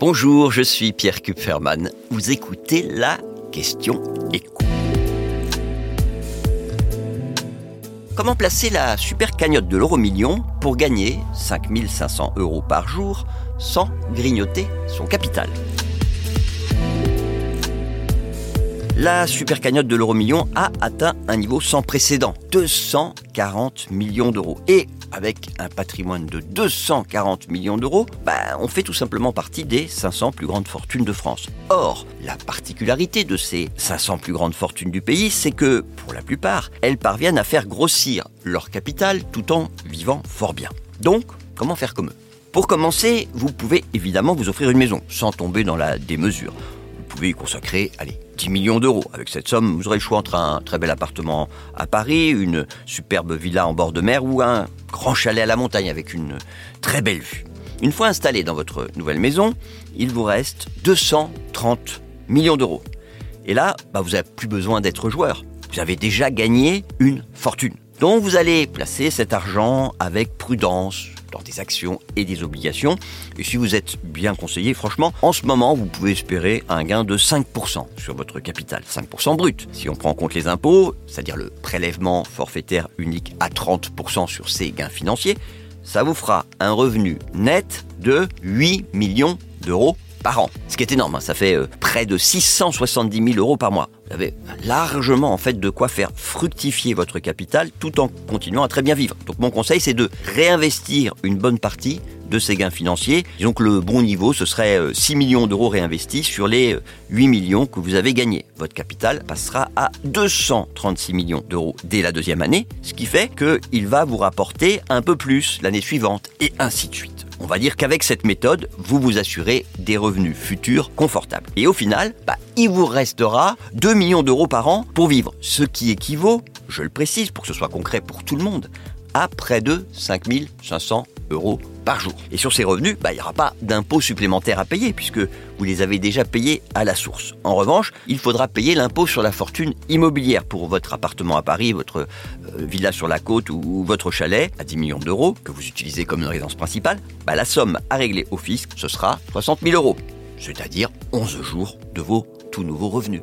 Bonjour, je suis Pierre Kupferman. Vous écoutez la question écho. Comment placer la super cagnotte de l'euro million pour gagner 5500 euros par jour sans grignoter son capital? La super cagnotte de l'euro million a atteint un niveau sans précédent, 240 millions d'euros. Et avec un patrimoine de 240 millions d'euros, bah, on fait tout simplement partie des 500 plus grandes fortunes de France. Or, la particularité de ces 500 plus grandes fortunes du pays, c'est que, pour la plupart, elles parviennent à faire grossir leur capital tout en vivant fort bien. Donc, comment faire comme eux? Pour commencer, vous pouvez évidemment vous offrir une maison, sans tomber dans la démesure. Vous pouvez y consacrer, allez, 10 millions d'euros. Avec cette somme, vous aurez le choix entre un très bel appartement à Paris, une superbe villa en bord de mer ou un grand chalet à la montagne avec une très belle vue. Une fois installé dans votre nouvelle maison, il vous reste 230 millions d'euros. Et là, bah, vous n'avez plus besoin d'être joueur. Vous avez déjà gagné une fortune. Donc vous allez placer cet argent avec prudence, dans des actions et des obligations. Et si vous êtes bien conseillé, franchement, en ce moment, vous pouvez espérer un gain de 5% sur votre capital, 5% brut. Si on prend en compte les impôts, c'est-à-dire le prélèvement forfaitaire unique à 30% sur ces gains financiers, ça vous fera un revenu net de 8 millions d'euros par an. Ce qui est énorme, hein. ça fait euh, près de 670 000 euros par mois. Vous avez largement en fait de quoi faire fructifier votre capital tout en continuant à très bien vivre. Donc mon conseil c'est de réinvestir une bonne partie de ces gains financiers. Disons le bon niveau ce serait 6 euh, millions d'euros réinvestis sur les 8 euh, millions que vous avez gagnés. Votre capital passera à 236 millions d'euros dès la deuxième année, ce qui fait qu'il va vous rapporter un peu plus l'année suivante et ainsi de suite. On va dire qu'avec cette méthode, vous vous assurez des revenus futurs confortables. Et au final, bah, il vous restera 2 millions d'euros par an pour vivre, ce qui équivaut, je le précise pour que ce soit concret pour tout le monde, à près de 5500 euros par jour. Et sur ces revenus, bah, il n'y aura pas d'impôt supplémentaire à payer puisque vous les avez déjà payés à la source. En revanche, il faudra payer l'impôt sur la fortune immobilière pour votre appartement à Paris, votre euh, villa sur la côte ou votre chalet à 10 millions d'euros que vous utilisez comme une résidence principale. Bah, la somme à régler au fisc, ce sera 60 000 euros, c'est-à-dire 11 jours de vos tout nouveaux revenus.